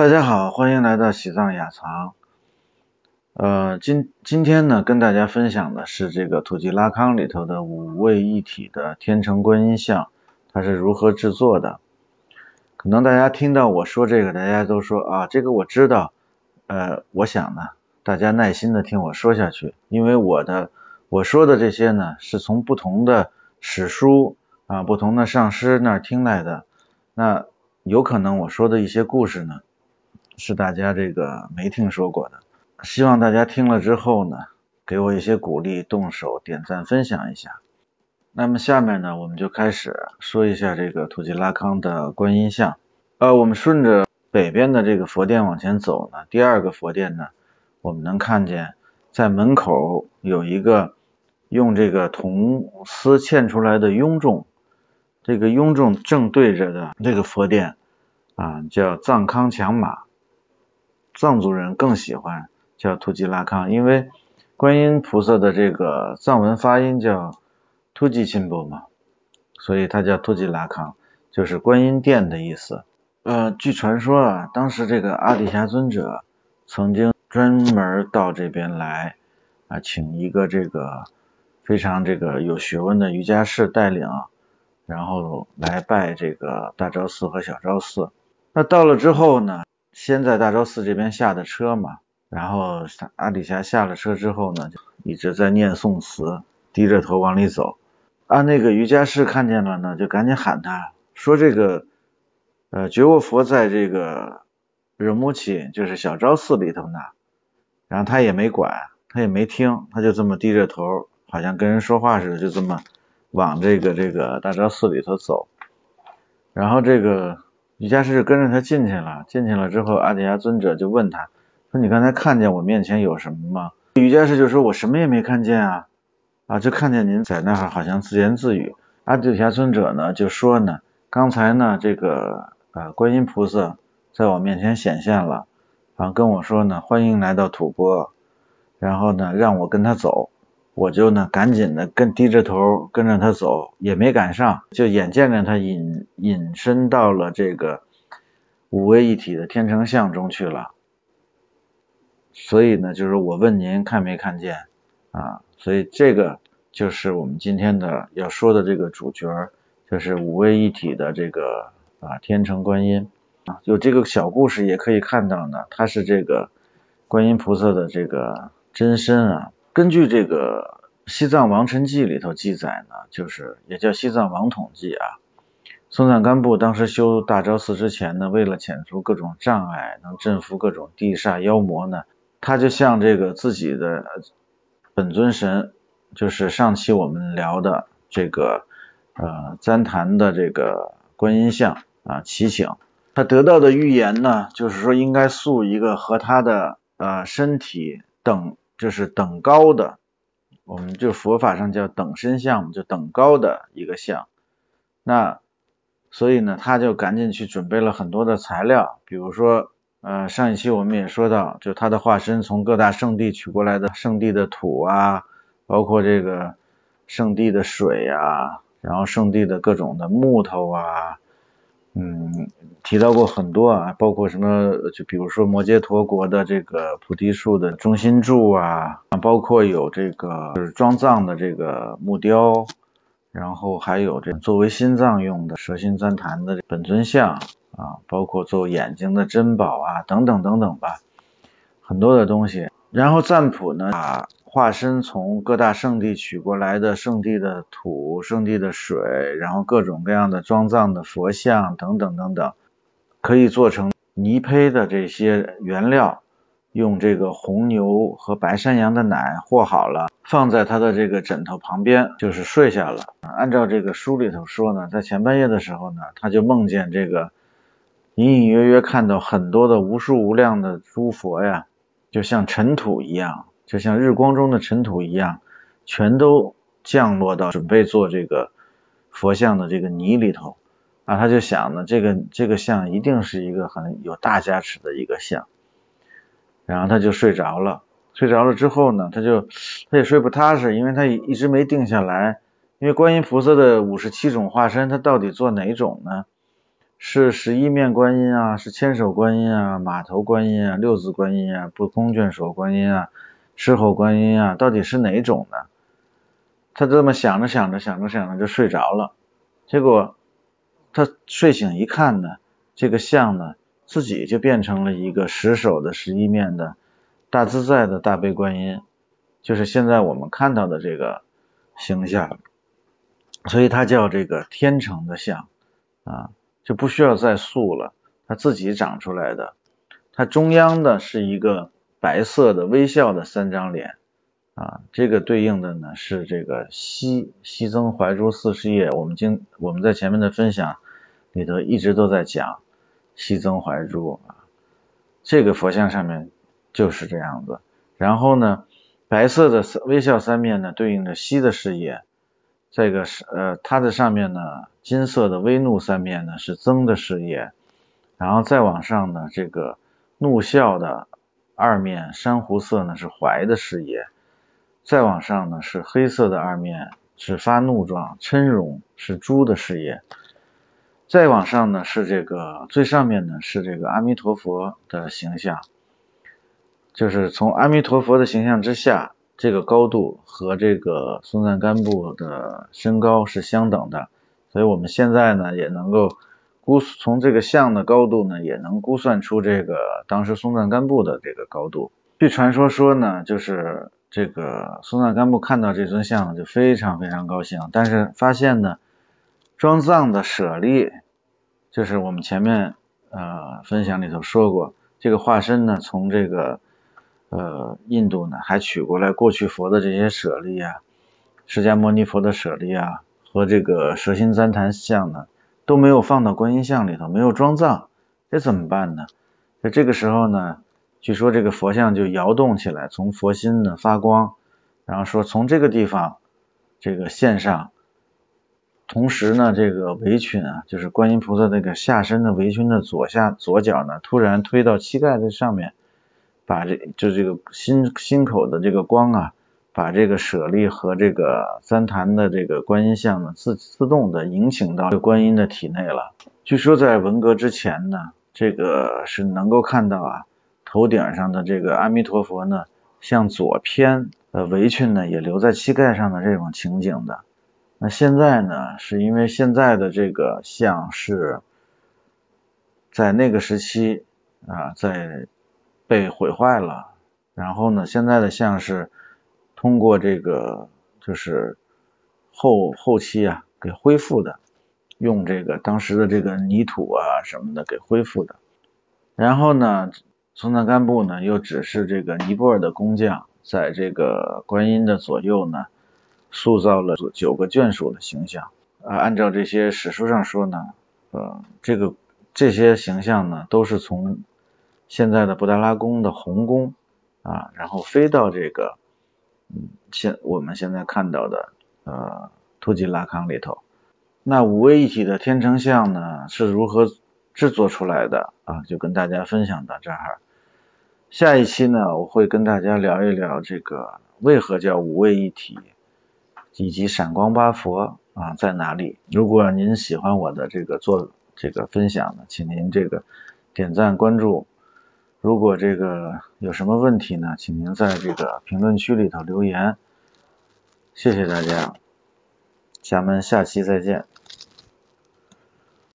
大家好，欢迎来到喜藏雅藏。呃，今今天呢，跟大家分享的是这个土吉拉康里头的五位一体的天成观音像，它是如何制作的？可能大家听到我说这个，大家都说啊，这个我知道。呃，我想呢，大家耐心的听我说下去，因为我的我说的这些呢，是从不同的史书啊、不同的上师那儿听来的。那有可能我说的一些故事呢，是大家这个没听说过的。希望大家听了之后呢，给我一些鼓励，动手点赞分享一下。那么下面呢，我们就开始说一下这个土吉拉康的观音像。呃，我们顺着北边的这个佛殿往前走呢，第二个佛殿呢，我们能看见在门口有一个用这个铜丝嵌出来的雍仲，这个雍仲正对着的这个佛殿啊，叫藏康强马，藏族人更喜欢。叫突吉拉康，因为观音菩萨的这个藏文发音叫突吉钦波嘛，所以它叫突吉拉康，就是观音殿的意思。呃，据传说啊，当时这个阿底峡尊者曾经专门到这边来啊，请一个这个非常这个有学问的瑜伽士带领，然后来拜这个大昭寺和小昭寺。那到了之后呢，先在大昭寺这边下的车嘛。然后阿底峡下了车之后呢，就一直在念颂词，低着头往里走。啊，那个瑜伽师看见了呢，就赶紧喊他说：“这个呃，觉沃佛在这个惹木起，就是小昭寺里头呢。”然后他也没管，他也没听，他就这么低着头，好像跟人说话似的，就这么往这个这个大昭寺里头走。然后这个瑜伽师就跟着他进去了。进去了之后，阿底峡尊者就问他。说你刚才看见我面前有什么吗？瑜伽师就说：“我什么也没看见啊，啊，就看见您在那儿好像自言自语。”阿底峡尊者呢就说呢：“刚才呢这个呃观音菩萨在我面前显现了，啊跟我说呢欢迎来到吐蕃，然后呢让我跟他走，我就呢赶紧的跟低着头跟着他走，也没赶上，就眼见着他隐隐身到了这个五位一体的天成像中去了。”所以呢，就是我问您看没看见啊？所以这个就是我们今天的要说的这个主角，就是五位一体的这个啊天成观音啊。有这个小故事也可以看到呢，它是这个观音菩萨的这个真身啊。根据这个《西藏王臣记》里头记载呢，就是也叫《西藏王统记》啊。松赞干布当时修大昭寺之前呢，为了遣除各种障碍，能镇服各种地煞妖魔呢。他就像这个自己的本尊神，就是上期我们聊的这个呃旃檀的这个观音像啊祈请，他得到的预言呢，就是说应该塑一个和他的呃身体等就是等高的，我们就佛法上叫等身像，就等高的一个像。那所以呢，他就赶紧去准备了很多的材料，比如说。呃，上一期我们也说到，就他的化身从各大圣地取过来的圣地的土啊，包括这个圣地的水啊，然后圣地的各种的木头啊，嗯，提到过很多啊，包括什么，就比如说摩羯陀国的这个菩提树的中心柱啊，包括有这个就是装藏的这个木雕，然后还有这作为心脏用的蛇心旃檀的本尊像。啊，包括做眼睛的珍宝啊，等等等等吧，很多的东西。然后赞普呢，把化身从各大圣地取过来的圣地的土、圣地的水，然后各种各样的装藏的佛像等等等等，可以做成泥胚的这些原料，用这个红牛和白山羊的奶和好了，放在他的这个枕头旁边，就是睡下了。按照这个书里头说呢，在前半夜的时候呢，他就梦见这个。隐隐约约看到很多的无数无量的诸佛呀，就像尘土一样，就像日光中的尘土一样，全都降落到准备做这个佛像的这个泥里头啊。他就想呢，这个这个像一定是一个很有大加持的一个像，然后他就睡着了。睡着了之后呢，他就他也睡不踏实，因为他一直没定下来。因为观音菩萨的五十七种化身，他到底做哪种呢？是十一面观音啊，是千手观音啊，马头观音啊，六字观音啊，不空卷首观音啊，狮吼观音啊，到底是哪种呢？他这么想着想着想着想着就睡着了，结果他睡醒一看呢，这个像呢自己就变成了一个十手的十一面的大自在的大悲观音，就是现在我们看到的这个形象，所以它叫这个天成的像啊，就不需要再塑了，它自己长出来的。它中央的是一个白色的微笑的三张脸。啊，这个对应的呢是这个西西增怀珠四十叶，我们经我们在前面的分享里头一直都在讲西增怀珠啊，这个佛像上面就是这样子。然后呢，白色的微笑三面呢对应着西的事业，这个是呃它的上面呢金色的微怒三面呢是增的事业，然后再往上呢这个怒笑的二面珊瑚色呢是怀的事业。再往上呢是黑色的二面，是发怒状，嗔容是猪的事业。再往上呢是这个最上面呢是这个阿弥陀佛的形象，就是从阿弥陀佛的形象之下，这个高度和这个松赞干布的身高是相等的，所以我们现在呢也能够估从这个像的高度呢也能估算出这个当时松赞干布的这个高度。据传说说呢就是。这个松赞干布看到这尊像就非常非常高兴，但是发现呢，装藏的舍利，就是我们前面呃分享里头说过，这个化身呢从这个呃印度呢还取过来过去佛的这些舍利啊，释迦牟尼佛的舍利啊和这个蛇心旃檀像呢都没有放到观音像里头，没有装藏，这怎么办呢？在这个时候呢？据说这个佛像就摇动起来，从佛心呢发光，然后说从这个地方这个线上，同时呢这个围裙啊，就是观音菩萨那个下身的围裙的左下左脚呢，突然推到膝盖的上面，把这就这个心心口的这个光啊，把这个舍利和这个三坛的这个观音像呢自自动的引请到这观音的体内了。据说在文革之前呢，这个是能够看到啊。头顶上的这个阿弥陀佛呢，向左偏，呃，围裙呢也留在膝盖上的这种情景的。那现在呢，是因为现在的这个像是在那个时期啊，在被毁坏了，然后呢，现在的像是通过这个就是后后期啊给恢复的，用这个当时的这个泥土啊什么的给恢复的，然后呢。松赞干布呢，又指示这个尼泊尔的工匠，在这个观音的左右呢，塑造了九个眷属的形象。啊，按照这些史书上说呢，呃，这个这些形象呢，都是从现在的布达拉宫的红宫啊，然后飞到这个，嗯，现我们现在看到的呃突吉拉康里头。那五位一体的天成像呢，是如何制作出来的啊？就跟大家分享到这儿。下一期呢，我会跟大家聊一聊这个为何叫五位一体，以及闪光八佛啊在哪里。如果您喜欢我的这个做这个分享呢，请您这个点赞关注。如果这个有什么问题呢，请您在这个评论区里头留言。谢谢大家，咱们下期再见。